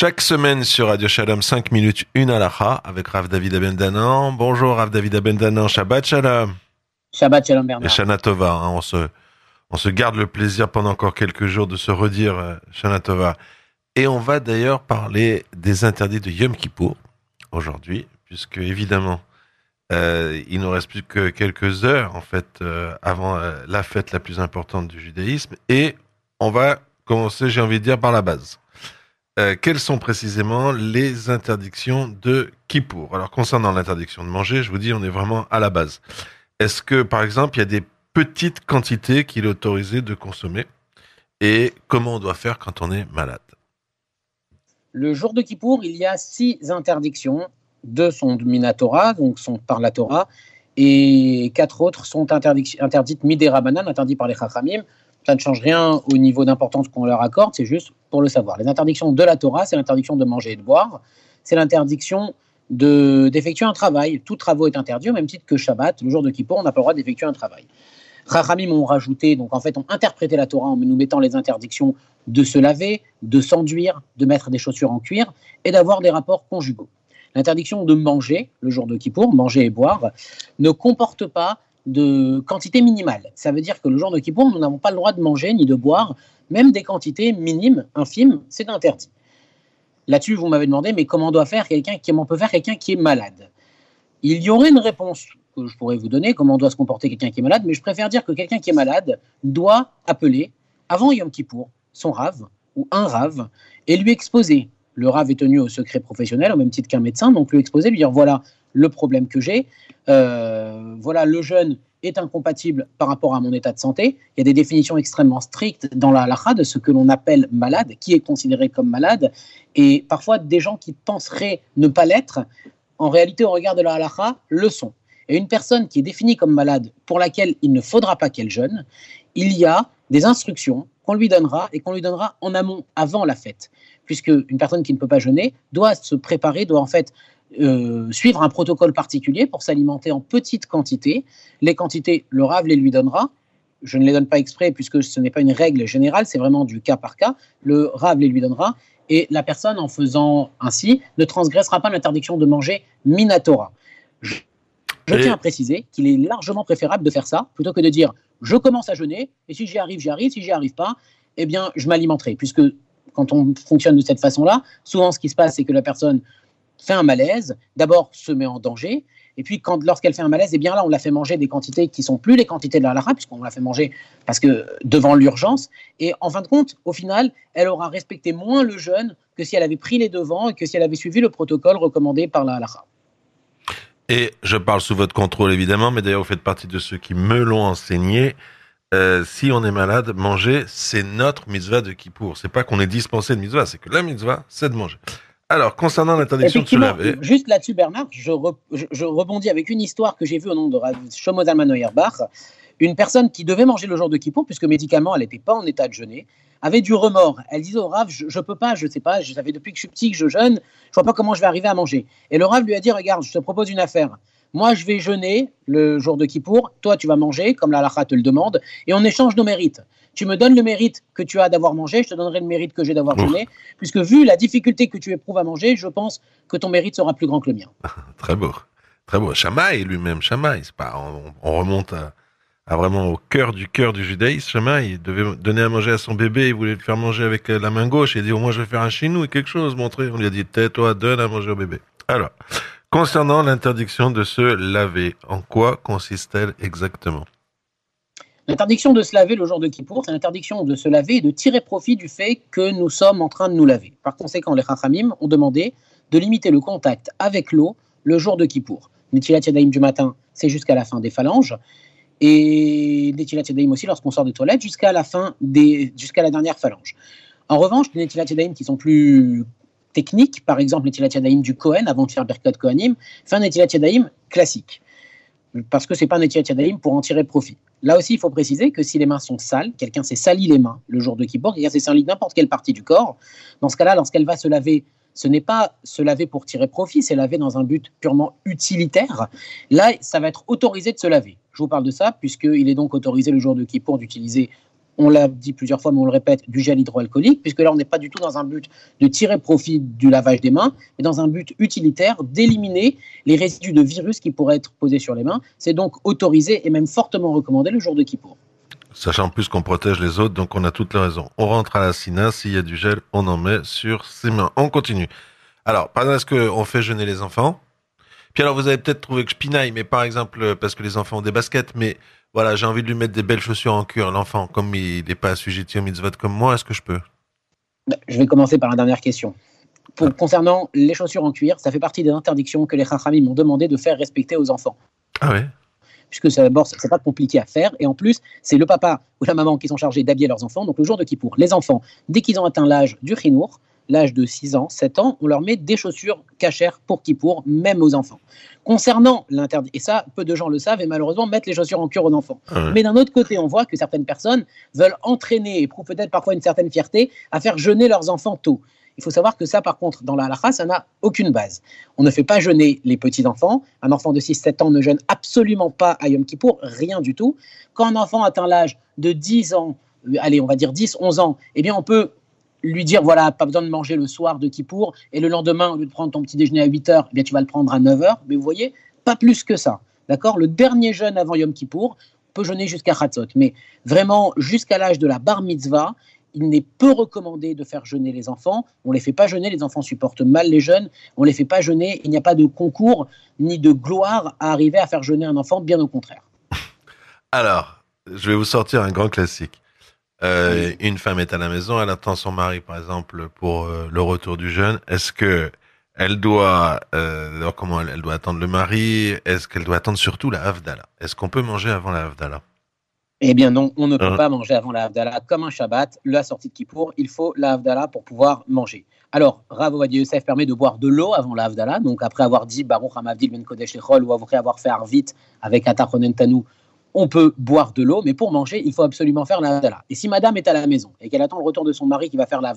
Chaque semaine sur Radio Shalom, 5 minutes, une halakha avec Rav David Abendanan. Bonjour Rav David Abendanan, Shabbat Shalom. Shabbat Shalom Bernard. Et Shana Tova, hein, on, se, on se garde le plaisir pendant encore quelques jours de se redire euh, Shana Tova. Et on va d'ailleurs parler des interdits de Yom Kippour aujourd'hui, puisque évidemment, euh, il nous reste plus que quelques heures en fait euh, avant euh, la fête la plus importante du judaïsme, et on va commencer, j'ai envie de dire, par la base. Euh, quelles sont précisément les interdictions de Kippour? Alors concernant l'interdiction de manger, je vous dis, on est vraiment à la base. Est-ce que, par exemple, il y a des petites quantités qu'il est autorisé de consommer? Et comment on doit faire quand on est malade? Le jour de Kippour, il y a six interdictions. Deux sont de Minatora, donc sont par la Torah, et quatre autres sont interdites midera banane, interdites par les Chachamim. Ça ne change rien au niveau d'importance qu'on leur accorde, c'est juste pour le savoir. Les interdictions de la Torah, c'est l'interdiction de manger et de boire, c'est l'interdiction de- d'effectuer un travail. Tout travaux est interdit, au même titre que Shabbat, le jour de Kippour, on n'a pas le droit d'effectuer un travail. Chachamim ont rajouté, donc en fait, ont interprété la Torah en nous mettant les interdictions de se laver, de s'enduire, de mettre des chaussures en cuir et d'avoir des rapports conjugaux. L'interdiction de manger le jour de Kippour, manger et boire, ne comporte pas de quantité minimale. Ça veut dire que le jour de Kippour, nous n'avons pas le droit de manger ni de boire, même des quantités minimes, infimes, c'est interdit. Là-dessus, vous m'avez demandé, mais comment doit faire quelqu'un, comment peut faire quelqu'un qui est malade? Il y aurait une réponse que je pourrais vous donner, comment doit se comporter quelqu'un qui est malade, mais je préfère dire que quelqu'un qui est malade doit appeler, avant Yom Kippour, son rave ou un rave et lui exposer. Le rave est tenu au secret professionnel, au même titre qu'un médecin, donc lui exposer, lui dire voilà le problème que j'ai, euh, voilà le jeûne est incompatible par rapport à mon état de santé. Il y a des définitions extrêmement strictes dans la halakha de ce que l'on appelle malade, qui est considéré comme malade, et parfois des gens qui penseraient ne pas l'être, en réalité au regard de la halakha, le sont. Et une personne qui est définie comme malade, pour laquelle il ne faudra pas qu'elle jeûne, il y a des instructions qu'on lui donnera et qu'on lui donnera en amont, avant la fête. Puisque une personne qui ne peut pas jeûner doit se préparer, doit en fait euh, suivre un protocole particulier pour s'alimenter en petites quantités. Les quantités, le rave les lui donnera. Je ne les donne pas exprès puisque ce n'est pas une règle générale, c'est vraiment du cas par cas. Le rave les lui donnera et la personne, en faisant ainsi, ne transgressera pas l'interdiction de manger minatora. Je, je tiens à préciser qu'il est largement préférable de faire ça plutôt que de dire je commence à jeûner et si j'y arrive, j'y arrive, si j'y arrive pas, eh bien je m'alimenterai. Puisque quand on fonctionne de cette façon-là, souvent ce qui se passe, c'est que la personne fait un malaise, d'abord se met en danger, et puis quand lorsqu'elle fait un malaise, eh bien là on la fait manger des quantités qui sont plus les quantités de la halakha, puisqu'on la fait manger parce que devant l'urgence, et en fin de compte, au final, elle aura respecté moins le jeûne que si elle avait pris les devants et que si elle avait suivi le protocole recommandé par la halakha. Et je parle sous votre contrôle évidemment, mais d'ailleurs vous faites partie de ceux qui me l'ont enseigné. Euh, si on est malade, manger, c'est notre mitzvah de Kippour. C'est pas qu'on est dispensé de mitzvah, c'est que la mitzvah, c'est de manger. Alors, concernant l'interdiction de se Effectivement, laver, juste là-dessus, Bernard, je, re- je- je rebondis avec une histoire que j'ai vue au nom de Rav Shlomo Zalman. Une personne qui devait manger le jour de Kippour, puisque médicalement, elle n'était pas en état de jeûner, avait du remords. Elle disait au Rav, je, je peux pas, je sais pas, je savais depuis que je suis petit que je jeûne, je vois pas comment je vais arriver à manger. Et le Rav lui a dit, regarde, je te propose une affaire. Moi, je vais jeûner le jour de Kippour, toi, tu vas manger, comme la halakha te le demande, et on échange nos mérites. Tu me donnes le mérite que tu as d'avoir mangé, je te donnerai le mérite que j'ai d'avoir jeûné, puisque vu la difficulté que tu éprouves à manger, je pense que ton mérite sera plus grand que le mien. très beau, très beau. Shamaï lui-même, Shamaï, pas, on, on remonte à, à vraiment au cœur du cœur du judaïsme. Shamaï, il devait donner à manger à son bébé, il voulait le faire manger avec la main gauche, il dit au moins je vais faire un chinou et quelque chose, montrer. On lui a dit tais-toi, donne à manger au bébé. Alors, concernant l'interdiction de se laver, en quoi consiste-t-elle exactement? L'interdiction de se laver le jour de Kippour, c'est l'interdiction de se laver et de tirer profit du fait que nous sommes en train de nous laver. Par conséquent, les Chachamim ont demandé de limiter le contact avec l'eau le jour de Kippour. Netilat Yadayim du matin, c'est jusqu'à la fin des phalanges. Et Netilat Yadayim aussi lorsqu'on sort des toilettes jusqu'à la fin des, jusqu'à la dernière phalange. En revanche, les Netilat Yadayim qui sont plus techniques, par exemple Netilat Yadayim du Kohen avant de faire Birkat Kohanim, fait un Netilat Yadayim classique. Parce que c'est pas un Yadayim pour en tirer profit. Là aussi, il faut préciser que si les mains sont sales, quelqu'un s'est sali les mains le jour de Kippour, quelqu'un s'est sali n'importe quelle partie du corps, dans ce cas-là, lorsqu'elle va se laver, ce n'est pas se laver pour tirer profit, c'est laver dans un but purement utilitaire. Là, ça va être autorisé de se laver. Je vous parle de ça, puisqu'il est donc autorisé le jour de Kippour d'utiliser on l'a dit plusieurs fois, mais on le répète, du gel hydroalcoolique, puisque là, on n'est pas du tout dans un but de tirer profit du lavage des mains, mais dans un but utilitaire d'éliminer les résidus de virus qui pourraient être posés sur les mains. C'est donc autorisé et même fortement recommandé le jour de Kippour. Sachant plus qu'on protège les autres, donc on a toute la raison. On rentre à la Sina, s'il y a du gel, on en met sur ses mains. On continue. Alors, exemple, est-ce qu'on fait jeûner les enfants Puis alors, vous avez peut-être trouvé que je pinaille, mais par exemple, parce que les enfants ont des baskets, mais voilà, j'ai envie de lui mettre des belles chaussures en cuir, l'enfant, comme il n'est pas assujetti au mitzvot comme moi, est-ce que je peux? Bah, Je vais commencer par la dernière question. Pour, ah. Concernant les chaussures en cuir, ça fait partie des interdictions que les Chachamim m'ont demandé de faire respecter aux enfants. Ah ouais? Puisque d'abord, c'est pas compliqué à faire, et en plus, c'est le papa ou la maman qui sont chargés d'habiller leurs enfants. Donc le jour de Kippour, les enfants, dès qu'ils ont atteint l'âge du chinour, l'âge de 6 ans, 7 ans, on leur met des chaussures cachères pour Kippour, même aux enfants. Concernant l'interdit, et ça, peu de gens le savent, et malheureusement, mettre les chaussures en cuir aux enfants. Ah Mais d'un autre côté, on voit que certaines personnes veulent entraîner, et prouvent peut-être parfois une certaine fierté, à faire jeûner leurs enfants tôt. Il faut savoir que ça, par contre, dans la halakha, ça n'a aucune base. On ne fait pas jeûner les petits-enfants. Un enfant de 6-7 ans ne jeûne absolument pas à Yom Kippour, rien du tout. Quand un enfant atteint l'âge de 10 ans, euh, allez, on va dire 10, 11 ans, eh bien, on peut lui dire voilà, pas besoin de manger le soir de Kippour, et le lendemain, au lieu de prendre ton petit déjeuner à 8 heures, eh bien, tu vas le prendre à 9 heures. Mais vous voyez, pas plus que ça. D'accord? Le dernier jeûne avant Yom Kippour peut jeûner jusqu'à Chatzot. Mais vraiment, jusqu'à l'âge de la bar mitzvah, il n'est peu recommandé de faire jeûner les enfants. On ne les fait pas jeûner, les enfants supportent mal les jeûnes. On ne les fait pas jeûner. Il n'y a pas de concours ni de gloire à arriver à faire jeûner un enfant, bien au contraire. Alors, je vais vous sortir un grand classique. Euh, une femme est à la maison, elle attend son mari, par exemple, pour euh, le retour du jeûne. Est-ce que elle doit, euh, comment elle, doit attendre le mari? Est-ce qu'elle doit attendre surtout la Havdalah? Est-ce qu'on peut manger avant la Havdalah? Eh bien non, on ne peut pas manger avant la Havdalah. Comme un Shabbat, la sortie de Kippour, il faut la Havdalah pour pouvoir manger. Alors, Rav Ovadia Yosef permet de boire de l'eau avant la Havdalah, donc après avoir dit Baruch Hamavdil Ben Kodesh Lechol ou après avoir fait Arvit avec Atar Tanou on peut boire de l'eau, mais pour manger, il faut absolument faire la Et si madame est à la maison et qu'elle attend le retour de son mari qui va faire la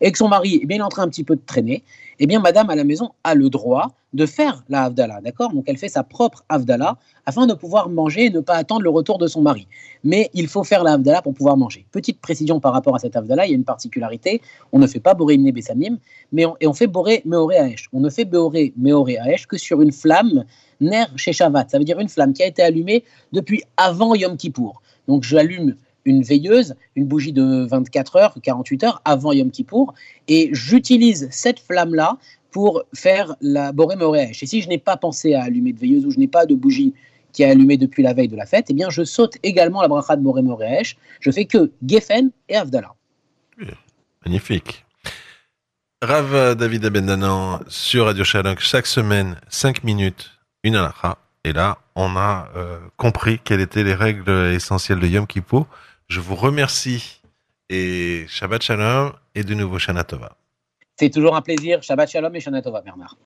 et que son mari eh bien, est en train un petit peu de traîner, eh bien madame à la maison a le droit de faire la d'accord? Donc elle fait sa propre Havdalah afin de pouvoir manger et ne pas attendre le retour de son mari. Mais il faut faire la pour pouvoir manger. Petite précision par rapport à cette Havdalah, il y a une particularité, on ne fait pas Boré Ibn Bessamim, mais on, et on fait Boré Meoré Aesh. On ne fait Boré Meoré Aesh que sur une flamme ner chez Shavat. Ça veut dire une flamme qui a été allumée depuis avant Yom Kippour. Donc j'allume une veilleuse, une bougie de 24 heures, 48 heures avant Yom Kippour, et j'utilise cette flamme-là pour faire la Boré. Et si je n'ai pas pensé à allumer de veilleuse ou je n'ai pas de bougie qui est allumée depuis la veille de la fête, eh bien je saute également la bracha de Boré. Je fais que Geffen et Avdallah. Magnifique. Rav David Abendanan sur Radio Shalom chaque semaine, 5 minutes une halakha. Et là, on a euh, compris quelles étaient les règles essentielles de Yom Kippur. Je vous remercie et Shabbat Shalom et de nouveau Shana Tova. C'est toujours un plaisir. Shabbat Shalom et Shana Tova, Bernard.